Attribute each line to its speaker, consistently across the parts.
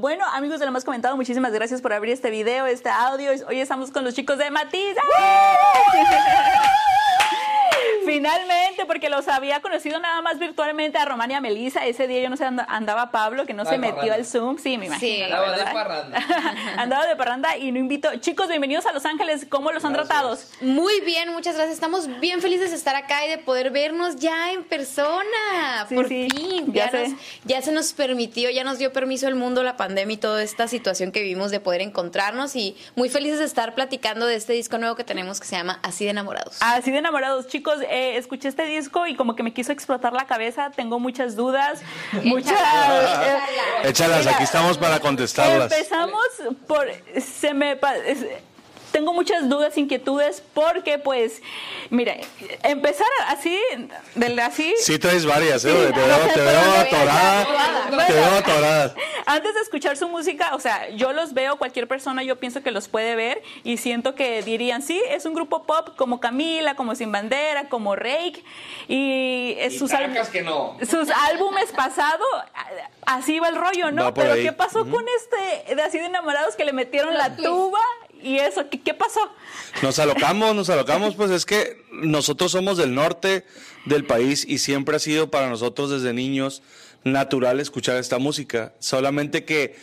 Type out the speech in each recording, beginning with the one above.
Speaker 1: Bueno, amigos de lo más comentado, muchísimas gracias por abrir este video, este audio. Hoy estamos con los chicos de Matiz. Finalmente, porque los había conocido nada más virtualmente a Román y a Melissa. Ese día yo no sé, andaba Pablo, que no se metió al Zoom. Sí, me imagino. Sí,
Speaker 2: andaba de parranda.
Speaker 1: andaba de parranda y no invito. Chicos, bienvenidos a Los Ángeles. ¿Cómo los han tratado?
Speaker 3: Muy bien, muchas gracias. Estamos bien felices de estar acá y de poder vernos ya en persona. Por fin. Ya, ya se nos permitió, ya nos dio permiso el mundo, la pandemia y toda esta situación que vivimos de poder encontrarnos. Y muy felices de estar platicando de este disco nuevo que tenemos que se llama Así de enamorados.
Speaker 1: Así de enamorados, chicos. Eh, escuché este disco y como que me quiso explotar la cabeza. Tengo muchas dudas, muchas.
Speaker 4: Échalas, aquí estamos para contestarlas.
Speaker 1: Empezamos por. Se me tengo muchas dudas, inquietudes, porque pues, mira, empezar así, del así.
Speaker 4: Sí, traes varias, ¿eh? te, veo, te veo atorada. Te veo atorada.
Speaker 1: Antes de escuchar su música, o sea, yo los veo, cualquier persona yo pienso que los puede ver y siento que dirían, sí, es un grupo pop como Camila, como Sin Bandera, como Rake y, sus,
Speaker 2: que no.
Speaker 1: sus álbumes pasados, así va el rollo, ¿no? Pero ¿qué pasó con este de así de enamorados que le metieron la tuba ¿Y eso? ¿Qué, pasó?
Speaker 4: Nos alocamos, nos alocamos, pues es que nosotros somos del norte del país y siempre ha sido para nosotros desde niños natural escuchar esta música. Solamente que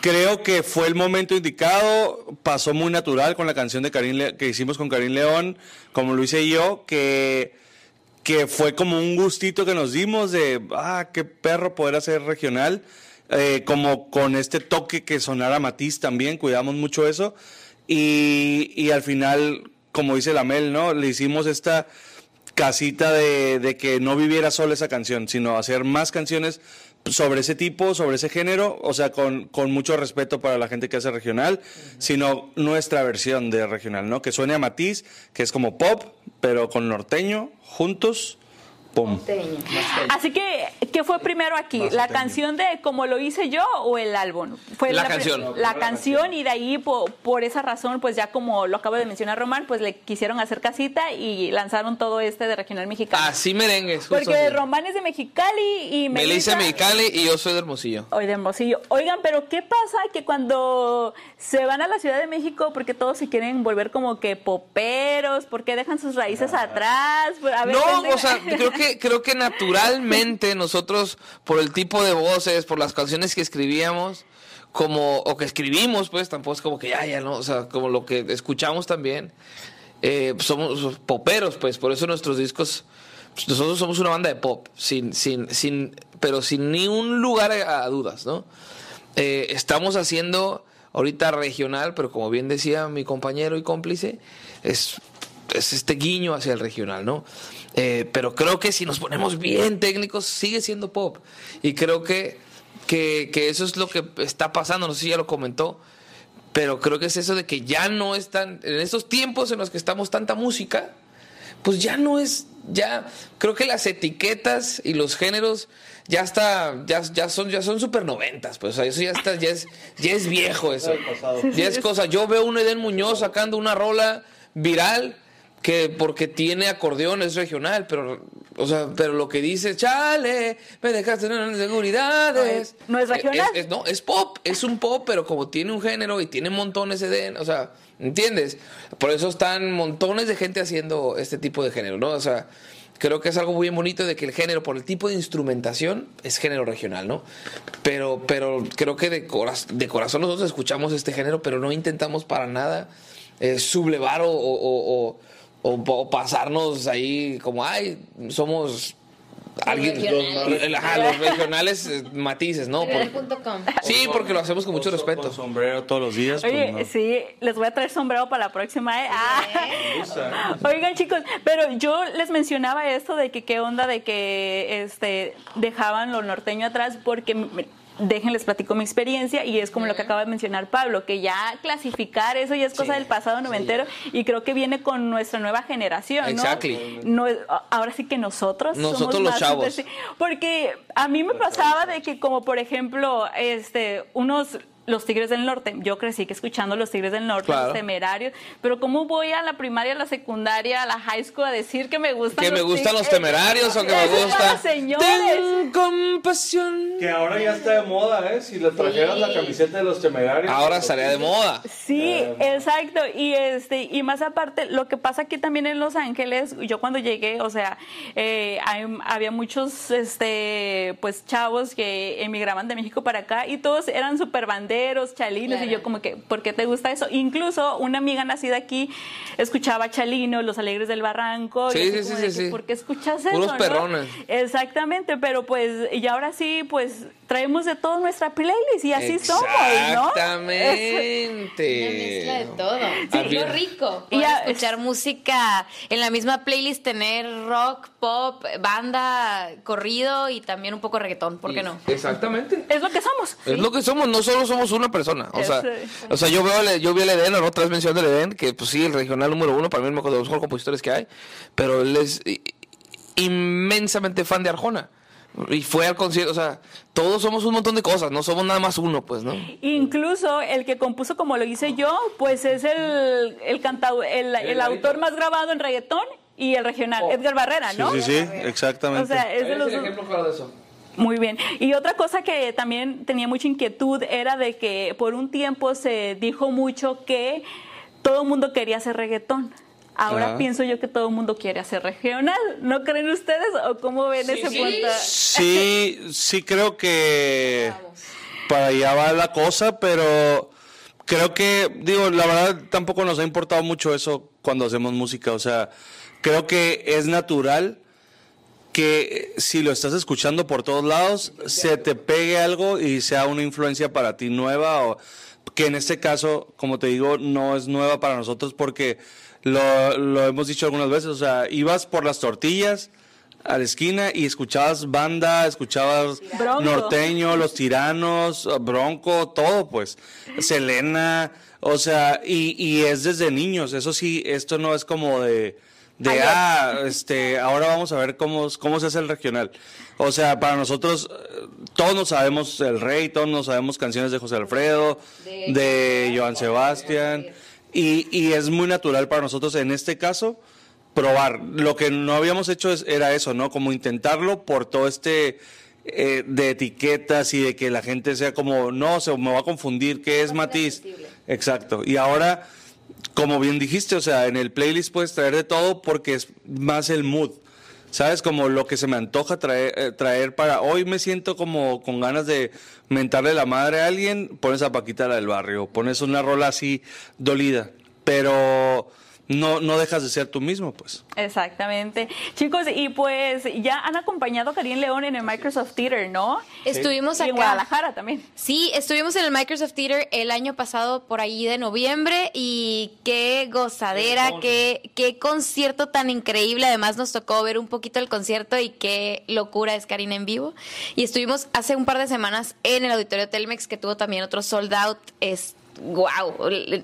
Speaker 4: creo que fue el momento indicado, pasó muy natural con la canción de Karim que hicimos con Karim León, como lo hice yo, que, que fue como un gustito que nos dimos de, ah, qué perro poder hacer regional. Eh, como con este toque que sonara Matiz también, cuidamos mucho eso. Y, al final, como dice la Mel, ¿no? Le hicimos esta casita de, que no viviera solo esa canción, sino hacer más canciones sobre ese tipo, sobre ese género, o sea, con, con mucho respeto para la gente que hace regional, sino nuestra versión de regional, ¿no? Que suene a matiz, que es como pop, pero con norteño, juntos,
Speaker 1: Así que, ¿qué fue primero aquí? ¿La canción de Como lo hice yo o el álbum?
Speaker 2: Fue la, canción.
Speaker 1: La, canción y de ahí, por, esa razón, pues ya como lo acabo de mencionar Román, pues le quisieron hacer casita y lanzaron todo este de Regional Mexicano.
Speaker 2: Así merengues.
Speaker 1: Porque Román es de Mexicali y
Speaker 2: Melissa. de Mexicali y yo soy de Hermosillo.
Speaker 1: Hoy de Hermosillo. Oigan, pero ¿qué pasa que cuando se van a la Ciudad de México, porque todos se quieren volver como que poperos, porque dejan sus raíces atrás?
Speaker 2: no, o sea, creo que creo que naturalmente nosotros, por el tipo de voces, por las canciones que escribíamos, como, o que escribimos, pues tampoco es como que ya, ya, ¿no? O sea, como lo que escuchamos también, eh, somos poperos, pues, por eso nuestros discos, pues, nosotros somos una banda de pop, sin, sin, sin, pero sin ni un lugar a, dudas, ¿no? Eh, estamos haciendo ahorita regional, pero como bien decía mi compañero y cómplice, es, es este guiño hacia el regional, ¿no? Eh, pero creo que si nos ponemos bien técnicos, sigue siendo pop. Y creo que, que, eso es lo que está pasando. No sé si ya lo comentó. Pero creo que es eso de que ya no están, en estos tiempos en los que estamos tanta música, pues ya no es, ya, creo que las etiquetas y los géneros ya está, ya, ya son, ya son super noventas, pues eso ya está, ya es, ya es viejo eso. Ya es cosa. Yo veo un Eden Muñoz sacando una rola viral que porque tiene acordeón es regional, pero o sea, pero lo que dice, chale, me dejaste en inseguridades.
Speaker 1: No es, regional.
Speaker 2: no, es pop, es un pop, pero como tiene un género y tiene montones de, o sea, ¿entiendes? Por eso están montones de gente haciendo este tipo de género, ¿no? O sea, creo que es algo muy bonito de que el género, por el tipo de instrumentación, es género regional, ¿no? Pero, pero creo que de, de corazón nosotros escuchamos este género, pero no intentamos para nada eh, sublevar o o, pasarnos ahí como, ay, somos alguien los regionales eh, matices, ¿no? sí, porque lo hacemos con mucho respeto. Con
Speaker 4: sombrero todos los días.
Speaker 1: Pues, sí, les voy a traer sombrero para la próxima. ¿eh? Ah. Oigan, chicos, pero yo les mencionaba esto de que qué onda de que este dejaban lo norteño atrás porque déjenles platico mi experiencia y es como lo que acaba de mencionar Pablo, que ya clasificar eso ya es cosa del pasado noventero y creo que viene con nuestra nueva generación, ¿no? ahora sí que nosotros
Speaker 2: nosotros los chavos.
Speaker 1: Porque a mí me pasaba de que como por ejemplo, este unos los Tigres del Norte. Yo crecí que escuchando los Tigres del Norte, los temerarios, pero ¿cómo voy a la primaria, a la secundaria, a la high school a decir que me gustan
Speaker 2: que me gustan los temerarios o que me gustan.
Speaker 1: señores.
Speaker 2: Compasión.
Speaker 4: Que ahora ya está de moda eh si le trajeras la camiseta de los temerarios
Speaker 2: ahora estaría de moda.
Speaker 1: Sí exacto. Y este y más aparte lo que pasa aquí también en Los Ángeles yo cuando llegué o sea eh, había muchos este pues chavos que emigraban de México para acá y todos eran super banderas chalinos, y yo como que, ¿por qué te gusta eso? Incluso una amiga nacida aquí escuchaba Chalino, Los Alegres del Barranco.
Speaker 2: Sí, sí, sí, sí.
Speaker 1: ¿Por qué escuchas eso?
Speaker 2: Puros perrones.
Speaker 1: Exactamente, pero pues, y ahora sí, pues traemos de todo nuestra playlist y así somos,
Speaker 2: ¿no? Exactamente.
Speaker 3: Una mezcla de todo. Sí, lo rico. Y escuchar música en la misma playlist, tener rock, pop, banda, corrido y también un poco reggaetón, ¿por qué no?
Speaker 2: Exactamente.
Speaker 1: Es lo que somos.
Speaker 2: Es lo que somos, no solo somos una persona. O sea, o sea yo veo yo vi el Eden, ¿no? Otra vez mencioné el Eden, que pues sí, el regional número uno, para mí es uno de los mejores compositores que hay, pero él es inmensamente fan de Arjona. Y fue al concierto, o sea, todos somos un montón de cosas, no somos nada más uno, pues, ¿no?
Speaker 1: Incluso el que compuso como lo hice yo, pues es el, el, cantado, el, el, autor más grabado en reggaetón y el regional, oh. Edgar Barrera, ¿no?
Speaker 4: Sí, sí, sí, exactamente.
Speaker 1: O sea, es de los...
Speaker 2: ejemplo claro de eso.
Speaker 1: Muy bien. Y otra cosa que también tenía mucha inquietud era de que por un tiempo se dijo mucho que todo el mundo quería hacer reggaetón. Ahora pienso yo que todo el mundo quiere hacer regional. ¿No creen ustedes? ¿O cómo ven ese punto?
Speaker 4: Sí, sí creo que para allá va la cosa, pero creo que, digo, la verdad tampoco nos ha importado mucho eso cuando hacemos música. O sea, creo que es natural que si lo estás escuchando por todos lados, se te pegue algo y sea una influencia para ti nueva o que en este caso, como te digo, no es nueva para nosotros porque lo, lo hemos dicho algunas veces, o sea, ibas por las tortillas a la esquina y escuchabas banda, escuchabas norteño, los tiranos, bronco, todo pues, Selena, o sea, y, y es desde niños, eso sí, esto no es como de de ah, este, ahora vamos a ver cómo, cómo se hace el regional. O sea, para nosotros, todos nos sabemos el rey, todos nos sabemos canciones de José Alfredo, de, Joan Sebastián, y, y, es muy natural para nosotros en este caso probar. Lo que no habíamos hecho era eso, ¿no? Como intentarlo por todo este eh, de etiquetas y de que la gente sea como, no, se me va a confundir, ¿qué es Matiz? Exacto. Y ahora como bien dijiste, o sea, en el playlist puedes traer de todo porque es más el mood. ¿Sabes? Como lo que se me antoja traer, eh, traer para... Hoy me siento como con ganas de mentarle la madre a alguien, pones a Paquita la del barrio, pones una rola así dolida. Pero no, no dejas de ser tú mismo, pues.
Speaker 1: Exactamente. Chicos, y pues ya han acompañado a Karim León en el Microsoft Theater, ¿no?
Speaker 3: Estuvimos acá.
Speaker 1: en Guadalajara también.
Speaker 3: Sí, estuvimos en el Microsoft Theater el año pasado por ahí de noviembre y qué gozadera, qué, qué concierto tan increíble. Además nos tocó ver un poquito el concierto y qué locura es Karim en vivo. Y estuvimos hace un par de semanas en el Auditorio Telmex que tuvo también otro sold out. Este, wow.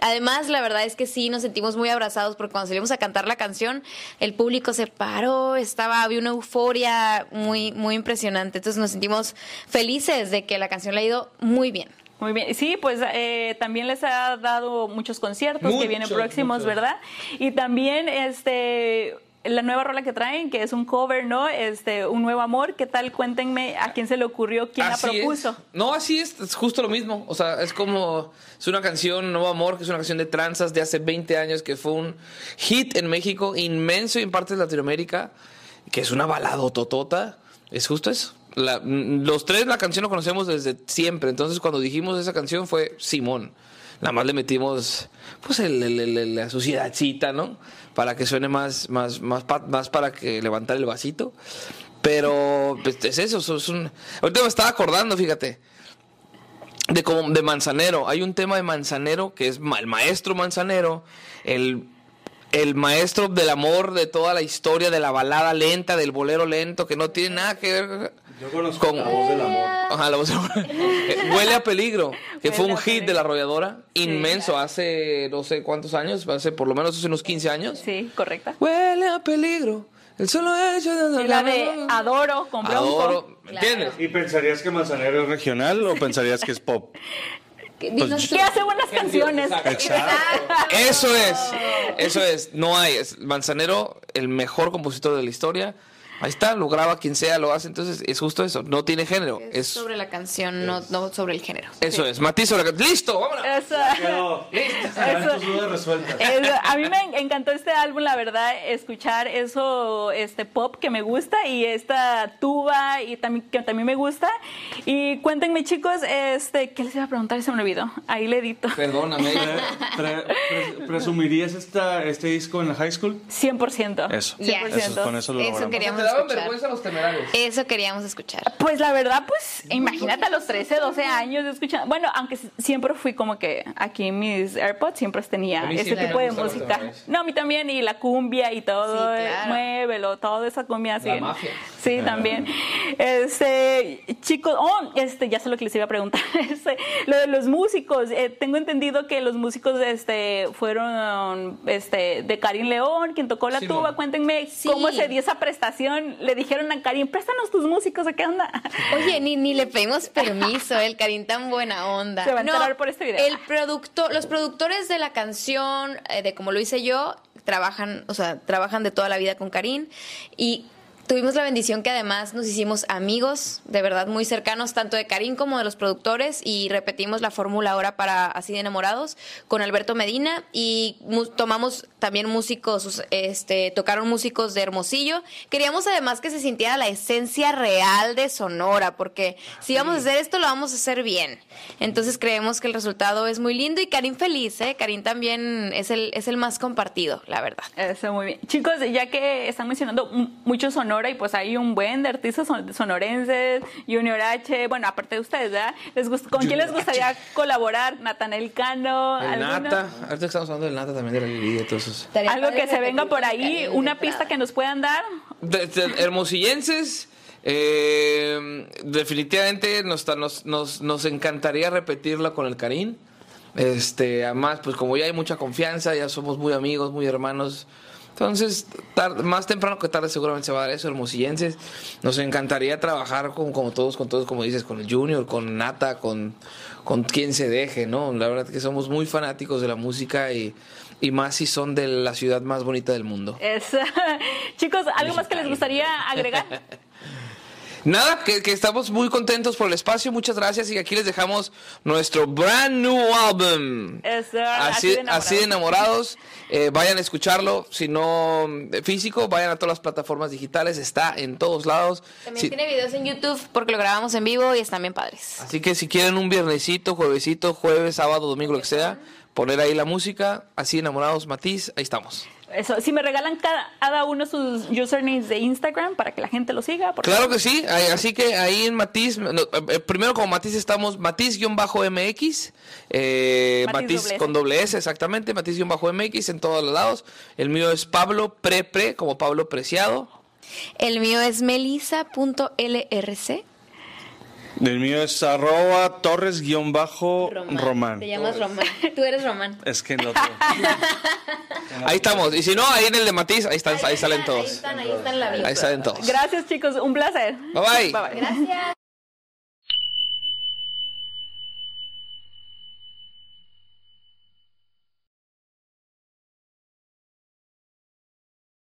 Speaker 3: Además, la verdad es que sí, nos sentimos muy abrazados porque cuando salimos a cantar la canción, el público se paró, estaba, había una euforia muy, muy impresionante. Entonces nos sentimos felices de que la canción le ha ido muy bien.
Speaker 1: Muy bien, sí, pues eh, también les ha dado muchos conciertos que vienen próximos, ¿verdad? Y también este la nueva rola que traen, que es un cover, ¿no? Este, un nuevo amor. ¿Qué tal? Cuéntenme a quién se le ocurrió, quién la propuso.
Speaker 2: No, así es, es justo lo mismo. O sea, es como, es una canción, Nuevo Amor, que es una canción de tranzas de hace 20 años, que fue un hit en México, inmenso en partes de Latinoamérica, que es una balada totota. Es justo eso. los tres la canción lo conocemos desde siempre. Entonces, cuando dijimos esa canción fue Simón. Nada más le metimos, pues, la suciedadcita, ¿no? para que suene más, más, más, más para que levantar el vasito. Pero pues, es eso, es un... Ahorita me estaba acordando, fíjate, de, como, de Manzanero. Hay un tema de Manzanero que es el maestro Manzanero, el, el maestro del amor de toda la historia, de la balada lenta, del bolero lento, que no tiene nada que ver
Speaker 4: yo conozco con, la voz del amor.
Speaker 2: Ajá, la voz del amor. Huele a peligro, que fue un hit de la arrolladora, inmenso, hace no sé cuántos años, hace por lo menos hace unos 15 años.
Speaker 1: Sí, correcta.
Speaker 2: Huele a peligro. El solo hecho
Speaker 1: de... la de Adoro con Bronco. Adoro,
Speaker 2: ¿entiendes?
Speaker 4: ¿Y pensarías que Manzanero es regional o pensarías que es pop?
Speaker 1: pues, que hace buenas canciones.
Speaker 2: Exacto. Eso es, eso es, no hay, es Manzanero, el mejor compositor de la historia. Ahí está, lo graba quien sea, lo hace, entonces es justo eso, no tiene género.
Speaker 3: Es, sobre la canción, no, no, sobre el género.
Speaker 2: Eso es, matiz sobre la canción. ¡Listo! ¡Vámonos!
Speaker 1: Eso.
Speaker 4: Listo.
Speaker 1: a mí me encantó este álbum, la verdad, escuchar eso, este pop que me gusta y esta tuba y también que también me gusta. Y cuéntenme, chicos, este, ¿qué les iba a preguntar? Se me olvidó. Ahí le edito.
Speaker 2: Perdóname.
Speaker 4: ¿Presumirías esta, este disco en la high school?
Speaker 1: 100%.
Speaker 4: Eso. 100%. Eso, con eso lo
Speaker 3: Eso queríamos eso queríamos escuchar.
Speaker 1: Pues la verdad, pues imagínate a los 13, 12 años escuchando. Bueno, aunque siempre fui como que aquí mis AirPods siempre tenía ese tipo de música. No, a mí también, y la cumbia y todo, sí, muévelo, toda esa cumbia así. Sí, también. Este, chicos, oh, este, ya sé lo que les iba a preguntar. Este, lo de los músicos, eh, tengo entendido que los músicos este, fueron este, de Karim León, quien tocó la tuba. Cuéntenme cómo se dio esa prestación le dijeron a Karim, préstanos tus músicos, ¿a qué onda?
Speaker 3: Oye, ni, ni le pedimos permiso, el Karim tan buena onda.
Speaker 1: Se va a enterar por este video.
Speaker 3: El producto, los productores de la canción, eh, de como lo hice yo, trabajan, o sea, trabajan de toda la vida con Karim y Tuvimos la bendición que además nos hicimos amigos, de verdad muy cercanos, tanto de Karim como de los productores, y repetimos la fórmula ahora para Así de Enamorados con Alberto Medina, y tomamos también músicos, este, tocaron músicos de Hermosillo. Queríamos además que se sintiera la esencia real de Sonora, porque si vamos a hacer esto, lo vamos a hacer bien. Entonces creemos que el resultado es muy lindo y Karim feliz, ¿eh? Karim también es el, es el más compartido, la verdad.
Speaker 1: Eso, muy bien. Chicos, ya que están mencionando mucho Sonora, y pues hay un buen de artistas sonorenses, Junior H, bueno, aparte de ustedes, ¿verdad? ¿Les ¿Con quién les gustaría colaborar? Natanel Cano,
Speaker 2: el Nata, ahorita estamos hablando del Nata también de la todos
Speaker 1: Algo que se venga por ahí, una pista que nos puedan dar.
Speaker 2: hermosillenses. Eh, definitivamente nos, nos, nos, encantaría repetirla con el Karim. Este, además, pues como ya hay mucha confianza, ya somos muy amigos, muy hermanos. Entonces, más temprano que tarde seguramente se va a dar eso, hermosillenses. Nos encantaría trabajar con, como todos, con todos, como dices, con el Junior, con Nata, con, con quien se deje, ¿no? La verdad que somos muy fanáticos de la música y, y más si son de la ciudad más bonita del mundo.
Speaker 1: Chicos, ¿algo más que les gustaría agregar?
Speaker 2: Nada, que, estamos muy contentos por el espacio, muchas gracias y aquí les dejamos nuestro brand new album. así, así, de enamorados. Eh, vayan a escucharlo, si no eh, físico, vayan a todas las plataformas digitales, está en todos lados.
Speaker 3: También tiene videos en YouTube porque lo grabamos en vivo y están bien padres.
Speaker 2: Así que si quieren un viernesito, juevesito, jueves, sábado, domingo, lo que sea, poner ahí la música, así enamorados, Matiz, ahí estamos.
Speaker 1: Eso, si me regalan cada, uno sus usernames de Instagram para que la gente lo siga.
Speaker 2: Claro que sí, así que ahí en Matiz, eh, primero como Matiz estamos Matiz-MX, eh, Matiz, con doble S, exactamente, Matiz-MX en todos los lados. El mío es Pablo Prepre, como Pablo Preciado.
Speaker 3: El mío es melisa.lrc.
Speaker 4: El mío es arroba torres-román.
Speaker 3: Te llamas Román. Tú eres Román.
Speaker 4: Es que no. otro.
Speaker 2: ahí estamos. Y si no, ahí en el de Matiz, ahí, están, ahí, salen todos. Ahí
Speaker 3: están, ahí están la vida.
Speaker 2: Ahí salen todos.
Speaker 1: Gracias, chicos. Un placer.
Speaker 2: bye. bye, bye.
Speaker 3: Gracias.